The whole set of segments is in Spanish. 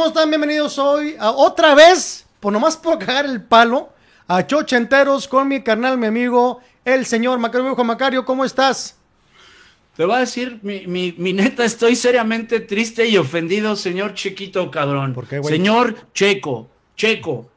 ¿Cómo están? Bienvenidos hoy a otra vez, por nomás por cagar el palo, a Chochenteros con mi carnal, mi amigo, el señor Macario. Juan Macario, ¿cómo estás? Te voy a decir, mi, mi, mi, neta, estoy seriamente triste y ofendido, señor Chiquito, cabrón. ¿Por qué, güey? Señor Checo, Checo.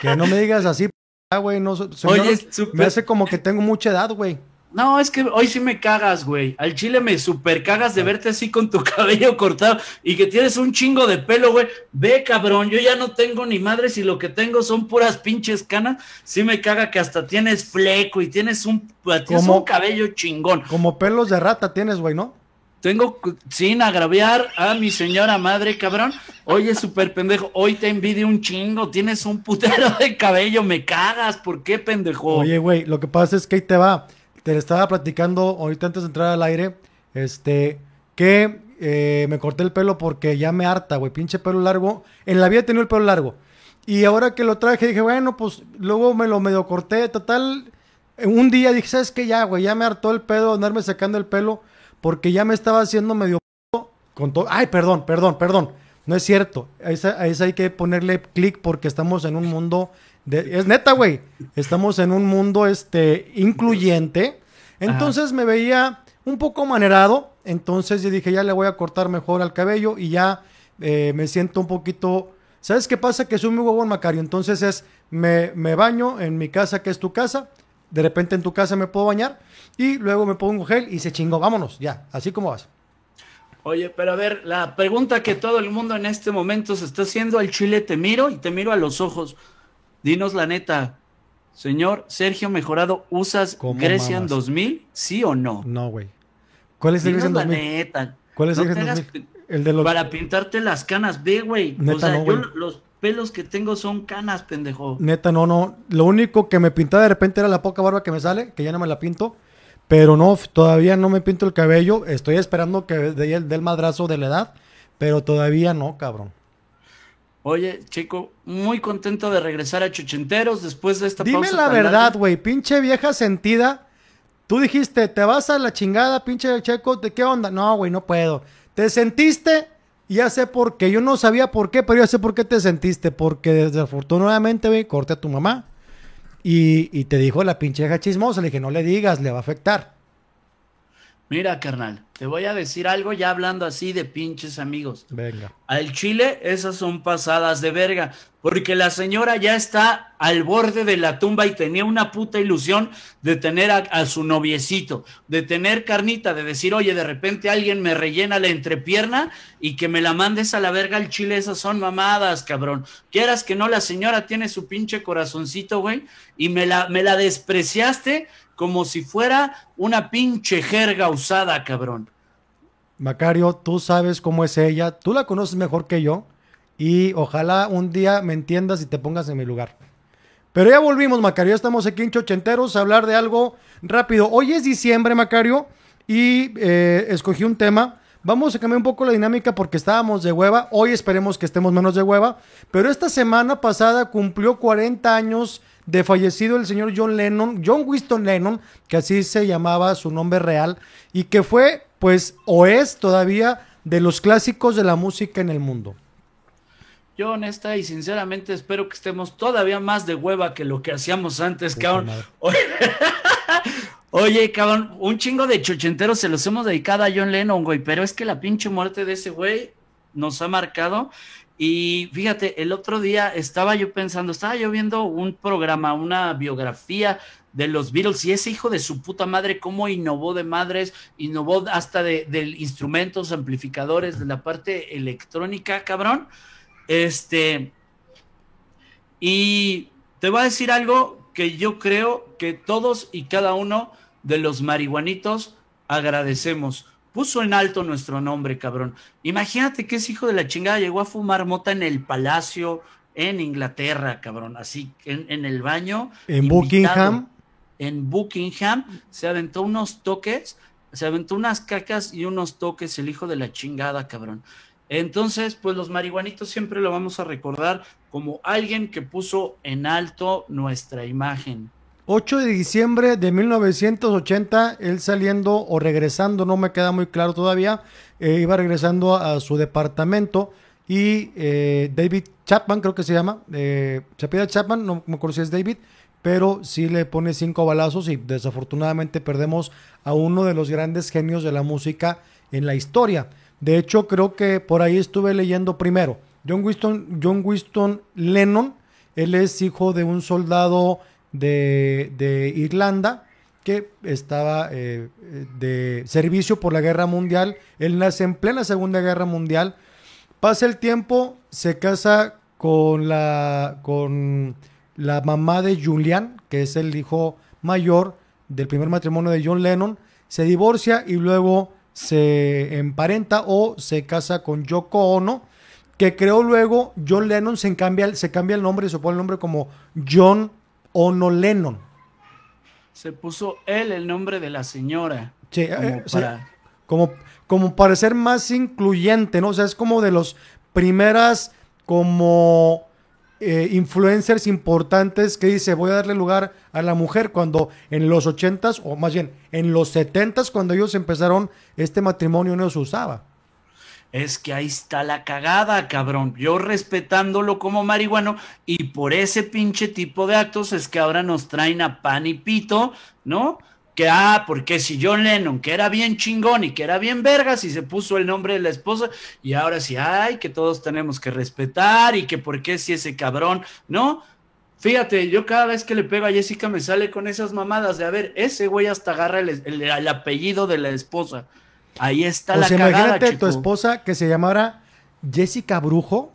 Que no me digas así, güey. No, señor, Oye, me hace como que tengo mucha edad, güey. No, es que hoy sí me cagas, güey. Al chile me super cagas de verte así con tu cabello cortado y que tienes un chingo de pelo, güey. Ve, cabrón, yo ya no tengo ni madres y lo que tengo son puras pinches canas. Sí me caga que hasta tienes fleco y tienes un, tienes un cabello chingón. Como pelos de rata tienes, güey, ¿no? Tengo, sin agraviar a mi señora madre, cabrón. Oye, súper pendejo, hoy te envidio un chingo, tienes un putero de cabello, me cagas, ¿por qué, pendejo? Oye, güey, lo que pasa es que ahí te va. Te le estaba platicando ahorita antes de entrar al aire, este, que eh, me corté el pelo porque ya me harta, güey, pinche pelo largo. En la vida he tenido el pelo largo. Y ahora que lo traje, dije, bueno, pues luego me lo medio corté. Total, un día dije, ¿sabes qué? Ya, güey, ya me hartó el pedo, andarme sacando el pelo, porque ya me estaba haciendo medio con todo. Ay, perdón, perdón, perdón. No es cierto. A esa hay que ponerle clic porque estamos en un mundo de... Es neta, güey. Estamos en un mundo este, incluyente. Entonces me veía un poco manerado. Entonces yo dije, ya le voy a cortar mejor al cabello y ya eh, me siento un poquito... ¿Sabes qué pasa? Que soy muy huevón, Macario. Entonces es, me, me baño en mi casa, que es tu casa. De repente en tu casa me puedo bañar. Y luego me pongo gel y se chingó. Vámonos, ya. Así como vas. Oye, pero a ver, la pregunta que todo el mundo en este momento se está haciendo al chile, te miro y te miro a los ojos. Dinos la neta, señor Sergio Mejorado, ¿usas ¿Cómo Grecian mamas? 2000? ¿Sí o no? No, güey. ¿Cuál es el Grecian la 2000? neta. ¿Cuál es el No Grecian hagas 2000? El de los... Para pintarte las canas, ve, güey. O sea, no, yo los pelos que tengo son canas, pendejo. Neta, no, no. Lo único que me pintaba de repente era la poca barba que me sale, que ya no me la pinto. Pero no, todavía no me pinto el cabello. Estoy esperando que dé el madrazo de la edad. Pero todavía no, cabrón. Oye, chico, muy contento de regresar a Chuchenteros después de esta Dime pausa la verdad, güey. Pinche vieja sentida. Tú dijiste, te vas a la chingada, pinche checo. ¿De qué onda? No, güey, no puedo. Te sentiste. y Ya sé por qué. Yo no sabía por qué, pero ya sé por qué te sentiste. Porque desafortunadamente, güey, corté a tu mamá. Y, y te dijo la pinche vieja chismosa. Le dije, no le digas, le va a afectar. Mira, carnal, te voy a decir algo ya hablando así de pinches amigos. Venga. Al Chile, esas son pasadas de verga, porque la señora ya está al borde de la tumba y tenía una puta ilusión de tener a, a su noviecito, de tener carnita, de decir, oye, de repente alguien me rellena la entrepierna y que me la mandes a la verga al Chile, esas son mamadas, cabrón. Quieras que no, la señora tiene su pinche corazoncito, güey, y me la, me la despreciaste como si fuera una pinche jerga usada, cabrón. Macario, tú sabes cómo es ella. Tú la conoces mejor que yo. Y ojalá un día me entiendas y te pongas en mi lugar. Pero ya volvimos, Macario. Ya estamos aquí en Chochenteros a hablar de algo rápido. Hoy es diciembre, Macario. Y eh, escogí un tema. Vamos a cambiar un poco la dinámica porque estábamos de hueva. Hoy esperemos que estemos menos de hueva. Pero esta semana pasada cumplió 40 años de fallecido el señor John Lennon, John Winston Lennon, que así se llamaba su nombre real, y que fue, pues, o es todavía de los clásicos de la música en el mundo. Yo honesta y sinceramente espero que estemos todavía más de hueva que lo que hacíamos antes, cabrón. Oye, Oye, cabrón, un chingo de chochenteros se los hemos dedicado a John Lennon, güey, pero es que la pinche muerte de ese güey nos ha marcado. Y fíjate, el otro día estaba yo pensando, estaba yo viendo un programa, una biografía de los Beatles y ese hijo de su puta madre, cómo innovó de madres, innovó hasta de, de instrumentos, amplificadores, de la parte electrónica, cabrón. Este, y te voy a decir algo que yo creo que todos y cada uno de los marihuanitos agradecemos. Puso en alto nuestro nombre, cabrón. Imagínate que ese hijo de la chingada llegó a fumar mota en el palacio en Inglaterra, cabrón. Así, en, en el baño. En invitado. Buckingham. En Buckingham se aventó unos toques, se aventó unas cacas y unos toques el hijo de la chingada, cabrón. Entonces, pues los marihuanitos siempre lo vamos a recordar como alguien que puso en alto nuestra imagen. 8 de diciembre de 1980, él saliendo o regresando, no me queda muy claro todavía, eh, iba regresando a su departamento y eh, David Chapman, creo que se llama. Eh, pide Chapman, no me acuerdo si es David, pero sí le pone cinco balazos y desafortunadamente perdemos a uno de los grandes genios de la música en la historia. De hecho, creo que por ahí estuve leyendo primero. John Winston, John Winston Lennon, él es hijo de un soldado de, Irlanda que estaba eh, de servicio por la guerra mundial. Él nace en plena Segunda Guerra Mundial Pasa el tiempo, se casa con la, con la mamá de Julian, que es el hijo mayor del primer matrimonio de John Lennon, se divorcia y luego se emparenta o se casa con Yoko Ono, que creó luego John Lennon se cambia, se cambia el nombre se pone el nombre como John Ono Lennon. Se puso él el nombre de la señora. Sí, como, eh, para... como como para ser más incluyente, ¿no? O sea, es como de los primeras como eh, influencers importantes que dice voy a darle lugar a la mujer cuando en los ochentas o más bien en los setentas cuando ellos empezaron este matrimonio no se usaba. Es que ahí está la cagada, cabrón. Yo respetándolo como marihuano y por ese pinche tipo de actos es que ahora nos traen a pan y pito, ¿no? que, ah, porque si John Lennon, que era bien chingón y que era bien vergas, y se puso el nombre de la esposa, y ahora sí, ay, que todos tenemos que respetar, y que por qué si ese cabrón, ¿no? Fíjate, yo cada vez que le pego a Jessica me sale con esas mamadas de, a ver, ese güey hasta agarra el, apellido de la esposa. Ahí está la cagada, imagínate tu esposa que se llamara Jessica Brujo.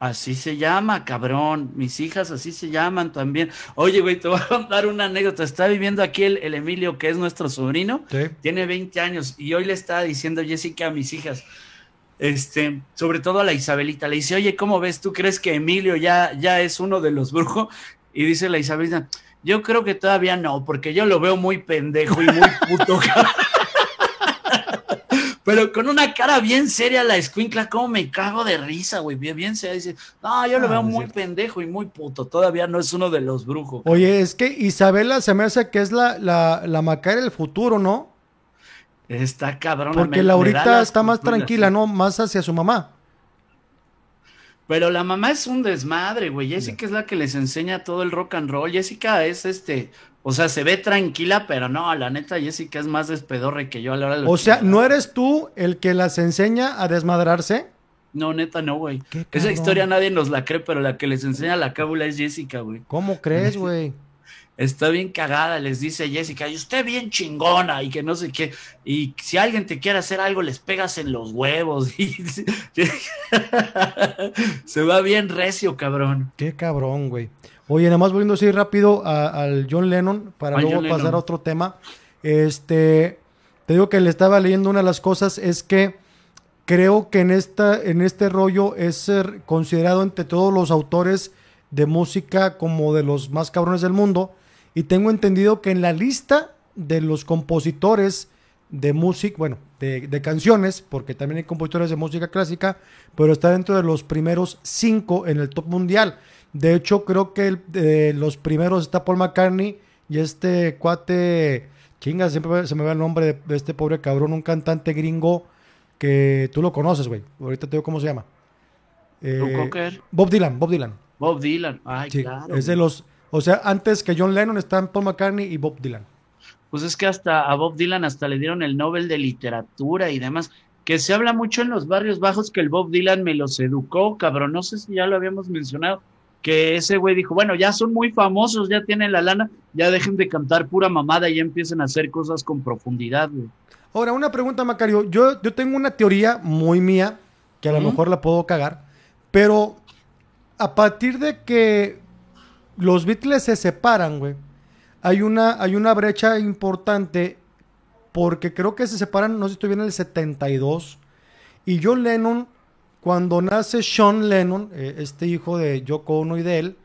Así se llama, cabrón. Mis hijas así se llaman también. Oye, güey, te voy a contar una anécdota. Está viviendo aquí el, Emilio, que es nuestro sobrino. Tiene 20 años y hoy le estaba diciendo Jessica a mis hijas, este, sobre todo a la Isabelita, le dice, oye, ¿cómo ves? ¿Tú crees que Emilio ya, ya es uno de los brujos? Y dice la Isabelita, yo creo que todavía no, porque yo lo veo muy pendejo y muy puto. pero con una cara bien seria la escuincla, como me cago de risa, güey, bien, bien seria, dice, no, yo lo ah, veo muy pendejo y muy puto, todavía no es uno de los brujos. Oye, es que Isabela se me hace que es la, la, la Macaria del futuro, ¿no? Está cabrón. Porque Laurita está más tranquila, ¿no? Más hacia su mamá. Pero la mamá es un desmadre, güey. Jessica es la que les enseña todo el rock and roll. Jessica es este o sea, se ve tranquila, pero no, la neta Jessica es más despedorre que yo a la hora de O sea, ¿no eres tú el que las enseña a desmadrarse? No, neta no, güey. Esa historia nadie nos la cree, pero la que les enseña la cábula es Jessica, güey. ¿Cómo crees, güey? Está bien cagada, les dice Jessica, y usted bien chingona, y que no sé qué. Y si alguien te quiere hacer algo, les pegas en los huevos. se va bien recio, cabrón. Qué cabrón, güey. Oye, nada más volviendo así rápido al John Lennon para luego pasar a otro tema. Este, te digo que le estaba leyendo una de las cosas es que creo que en esta en este rollo es ser considerado entre todos los autores de música como de los más cabrones del mundo y tengo entendido que en la lista de los compositores de música, bueno, de, de, canciones, porque también hay compositores de música clásica, pero está dentro de los primeros cinco en el top mundial. De hecho, creo que el, los primeros está Paul McCartney y este cuate, chinga, siempre se me va el nombre de, este pobre cabrón, un cantante gringo que tú lo conoces, güey. Ahorita te digo cómo se llama. Eh, Bob Dylan, Bob Dylan. Bob Dylan, ay, claro. Es de los, o sea, antes que John Lennon están Paul McCartney y Bob Dylan. Pues es que hasta a Bob Dylan hasta le dieron el Nobel de Literatura y demás que se habla mucho en los barrios bajos que el Bob Dylan me los educó, cabrón, no sé si ya lo habíamos mencionado, que ese güey dijo, bueno, ya son muy famosos, ya tienen la lana, ya dejen de cantar pura mamada y ya empiecen a hacer cosas con profundidad, güey. Ahora, una pregunta, Macario. Yo, yo tengo una teoría muy mía, que a lo mejor la puedo cagar, pero a partir de que los Beatles se separan, güey, hay una, hay una brecha importante porque creo que se separan, no sé si estoy bien, en el 72, y John Lennon cuando nace Sean Lennon, eh, este hijo de Yoko Ono y de él,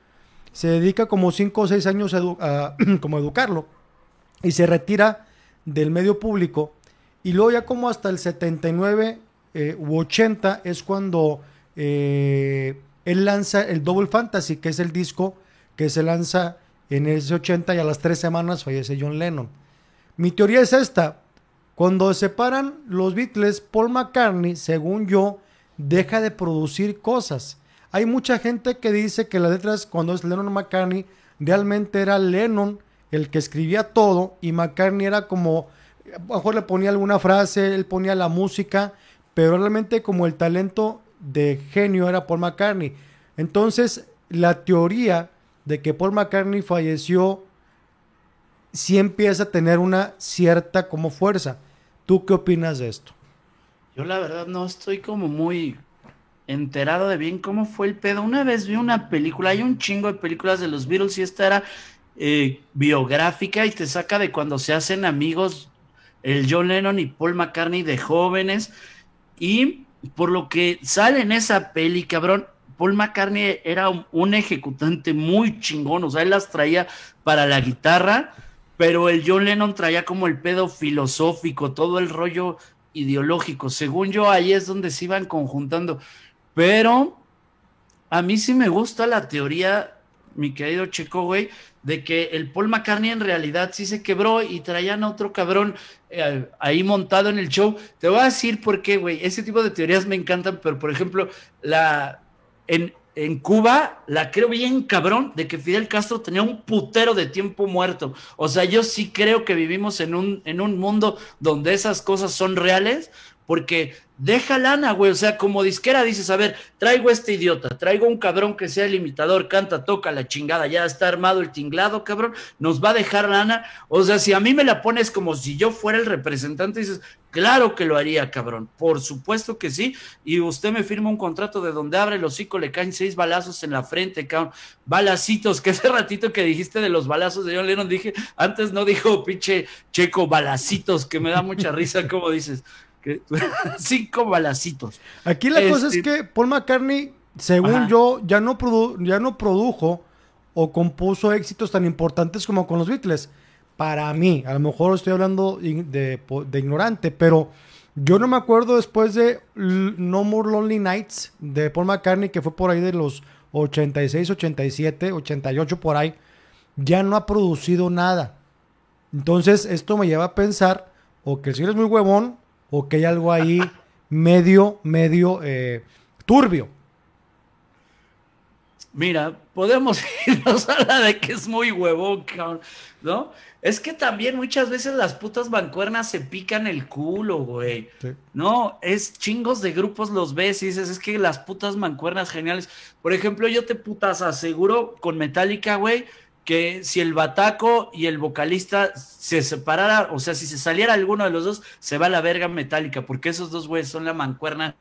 se dedica como 5 o 6 años a, como educarlo. Y se retira del medio público. Y luego ya como hasta el 79 eh, u 80 es cuando eh, él lanza el Double Fantasy, que es el disco que se lanza en ese 80 y a las tres semanas fallece John Lennon. Mi teoría es esta, cuando se separan los Beatles, Paul McCartney, según yo, deja de producir cosas. Hay mucha gente que dice que las letras, cuando es Lennon McCartney, realmente era Lennon el que escribía todo y McCartney era como, a lo mejor le ponía alguna frase, él ponía la música, pero realmente como el talento de genio era Paul McCartney. Entonces, la teoría de que Paul McCartney falleció sí empieza a tener una cierta como fuerza. ¿Tú qué opinas de esto? Yo la verdad no estoy como muy enterado de bien cómo fue el pedo. Una vez vi una película, hay un chingo de películas de los Beatles y esta era eh, biográfica y te saca de cuando se hacen amigos el John Lennon y Paul McCartney de jóvenes y por lo que sale en esa peli, cabrón, Paul McCartney era un, ejecutante muy chingón, o sea, él las traía para la guitarra, pero el John Lennon traía como el pedo filosófico, todo el rollo ideológico. Según yo, ahí es donde se iban conjuntando. Pero a mí sí me gusta la teoría, mi querido Checo, güey, de que el Paul McCartney en realidad sí se quebró y traían a otro cabrón eh, ahí montado en el show. Te voy a decir por qué, güey. Ese tipo de teorías me encantan, pero por ejemplo, la en, en Cuba la creo bien cabrón de que Fidel Castro tenía un putero de tiempo muerto. O sea, yo sí creo que vivimos en un, en un mundo donde esas cosas son reales, porque deja lana, güey. O sea, como disquera dices, a ver, traigo este idiota, traigo un cabrón que sea el imitador, canta, toca la chingada, ya está armado el tinglado, cabrón, nos va a dejar lana. O sea, si a mí me la pones como si yo fuera el representante, dices, claro que lo haría, cabrón. Por supuesto que sí. Y usted me firma un contrato de donde abre el hocico, le caen seis balazos en la frente, cabrón. Balacitos, que ese ratito que dijiste de los balazos de John Lennon, dije, antes no dijo pinche checo balacitos, que me da mucha risa, como dices. cinco balacitos. Aquí la cosa es este, que Paul McCartney, según yo, ya no, ya no produjo o compuso éxitos tan importantes como con los Beatles. Para mí, a lo mejor estoy hablando de, ignorante, pero yo no me acuerdo después de No More Lonely Nights de Paul McCartney, que fue por ahí de los 86, 87, 88 por ahí, ya no ha producido nada. Entonces, esto me lleva a pensar o que el señor es muy huevón o que hay algo ahí medio, medio eh, turbio. Mira, podemos irnos a la de que es muy huevón, ¿no? Es que también muchas veces las putas bancuernas se pican el culo, güey. No, es chingos de grupos los ves y dices, es que las putas mancuernas geniales. Por ejemplo, yo te putas aseguro con Metallica, güey, que si el bataco y el vocalista se separara, o sea, si se saliera alguno de los dos, se va a la verga metálica, porque esos dos güeyes son la mancuerna.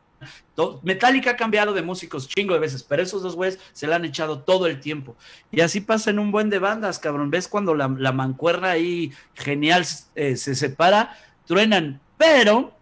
Metallica ha cambiado de músicos chingo de veces, pero esos dos güeyes se la han echado todo el tiempo. Y así pasa en un buen de bandas, cabrón. ¿Ves cuando la, mancuerna ahí genial eh, se separa? Truenan, pero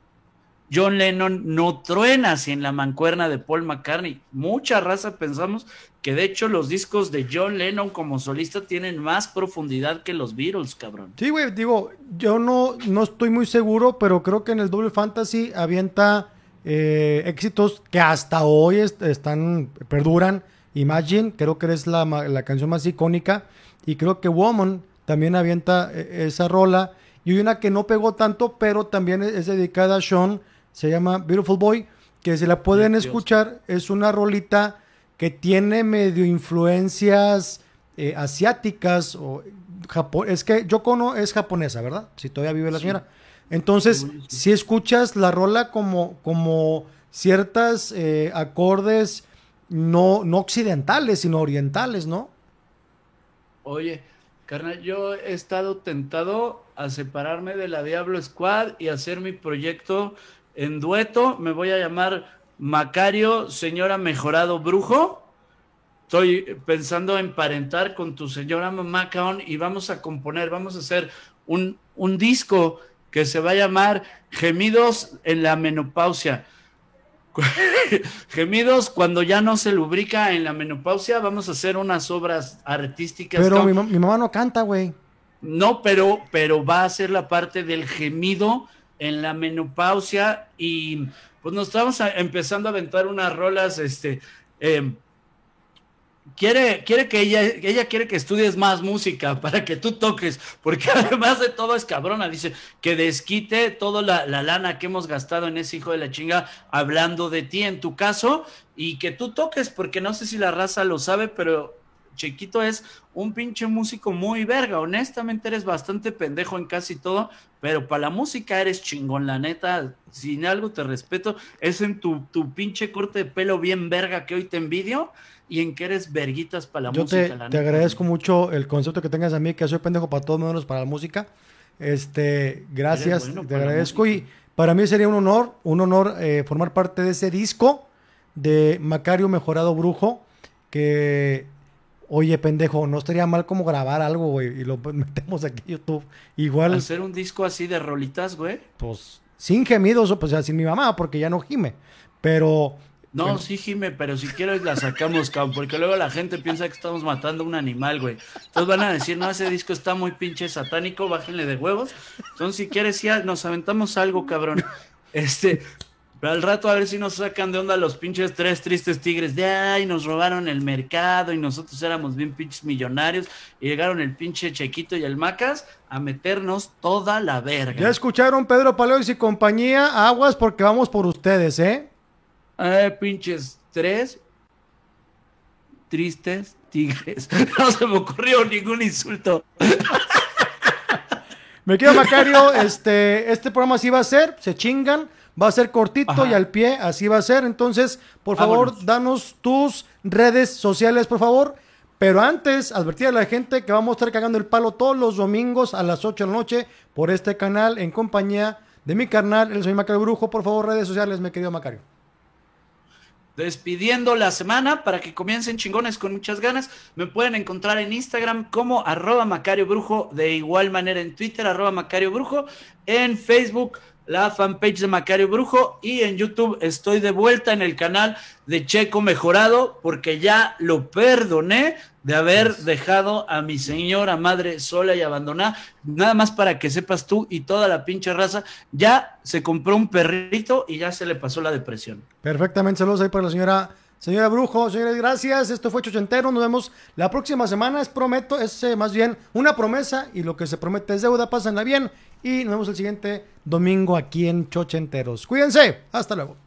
John Lennon no truena en la mancuerna de Paul McCartney. Mucha raza pensamos que de hecho los discos de John Lennon como solista tienen más profundidad que los Beatles, cabrón. Sí, güey, digo, yo no, no estoy muy seguro, pero creo que en el Double Fantasy avienta eh, éxitos que hasta hoy están, perduran. Imagine, creo que es la, la canción más icónica. Y creo que Woman también avienta eh, esa rola. Y una que no pegó tanto, pero también es dedicada a Sean se llama Beautiful Boy, que si la pueden escuchar, es una rolita que tiene medio influencias eh, asiáticas o es que Yoko es japonesa, ¿verdad? Si todavía vive la señora. Entonces, si escuchas la rola como, como ciertas eh, acordes no, no occidentales, sino orientales, ¿no? Oye, carnal, yo he estado tentado a separarme de la Diablo Squad y hacer mi proyecto en dueto me voy a llamar Macario, señora mejorado brujo. Estoy pensando en parentar con tu señora mamá, y vamos a componer, vamos a hacer un, un disco que se va a llamar Gemidos en la menopausia. Gemidos cuando ya no se lubrica en la menopausia, vamos a hacer unas obras artísticas. Pero mi, mi, mamá no canta, güey. No, pero, pero va a ser la parte del gemido en la menopausia y pues nos estamos empezando a aventar unas rolas, este, em, quiere, quiere que ella, ella quiere que estudies más música para que tú toques, porque además de todo es cabrona, dice, que desquite toda la, la, lana que hemos gastado en ese hijo de la chinga hablando de ti en tu caso y que tú toques, porque no sé si la raza lo sabe, pero Chiquito es un pinche músico muy verga. Honestamente eres bastante pendejo en casi todo, pero para la música eres chingón, la neta. Sin algo te respeto, es en tu, tu pinche corte de pelo bien verga que hoy te envidio y en que eres verguitas para la Yo música. te, la te neta. agradezco mucho el concepto que tengas a mí, que soy pendejo para todos menos para la música. Este, gracias, bueno te agradezco y para mí sería un honor, un honor eh, formar parte de ese disco de Macario Mejorado Brujo, que, oye, pendejo, no estaría mal como grabar algo, güey, y lo metemos aquí en YouTube. Igual, Hacer un disco así de rolitas, güey. pues, sin gemidos, o pues, o sea, sin mi mamá, porque ya no gime, pero... No, Bueno. sí, Jime, pero si quieres la sacamos, cabrón, porque luego la gente piensa que estamos matando a un animal, güey. Entonces van a decir, no, ese disco está muy pinche satánico, bájenle de huevos. Entonces, si quieres, ya nos aventamos algo, cabrón. Este, pero al rato a ver si nos sacan de onda los pinches tres tristes tigres de ay, nos robaron el mercado y nosotros éramos bien pinches millonarios y llegaron el pinche Chequito y el Macas a meternos toda la verga. Ya escucharon Pedro Paleos y compañía, aguas porque vamos por ustedes, ¿eh? Eh, pinches tres tristes tigres. No se me ocurrió ningún insulto. Me quedo Macario, este, este programa así va a ser, se chingan, va a ser cortito Ajá. y al pie, así va a ser. Entonces, por favor, Vámonos. danos tus redes sociales, por favor. Pero antes, advertir a la gente que vamos a estar cagando el palo todos los domingos a las 8 de la noche por este canal en compañía de mi carnal, el señor Macario Brujo. Por favor, redes sociales, me querido Macario. Despidiendo la semana para que comiencen chingones con muchas ganas. Me pueden encontrar en Instagram como arroba Macario Brujo, de igual manera en Twitter, arroba Macario Brujo, en Facebook, la fanpage de Macario Brujo y en YouTube estoy de vuelta en el canal de Checo Mejorado porque ya lo perdoné de haber dejado a mi señora madre sola y abandonada. Nada más para que sepas tú y toda la pinche raza, ya se compró un perrito y ya se le pasó la depresión. Perfectamente, saludos ahí para la señora, señora Brujo. Señores, gracias. Esto fue Chochentero. Nos vemos la próxima semana. Es prometo, es eh, más bien una promesa y lo que se promete es deuda. Pásenla bien y nos vemos el siguiente domingo aquí en Chochenteros. Cuídense. Hasta luego.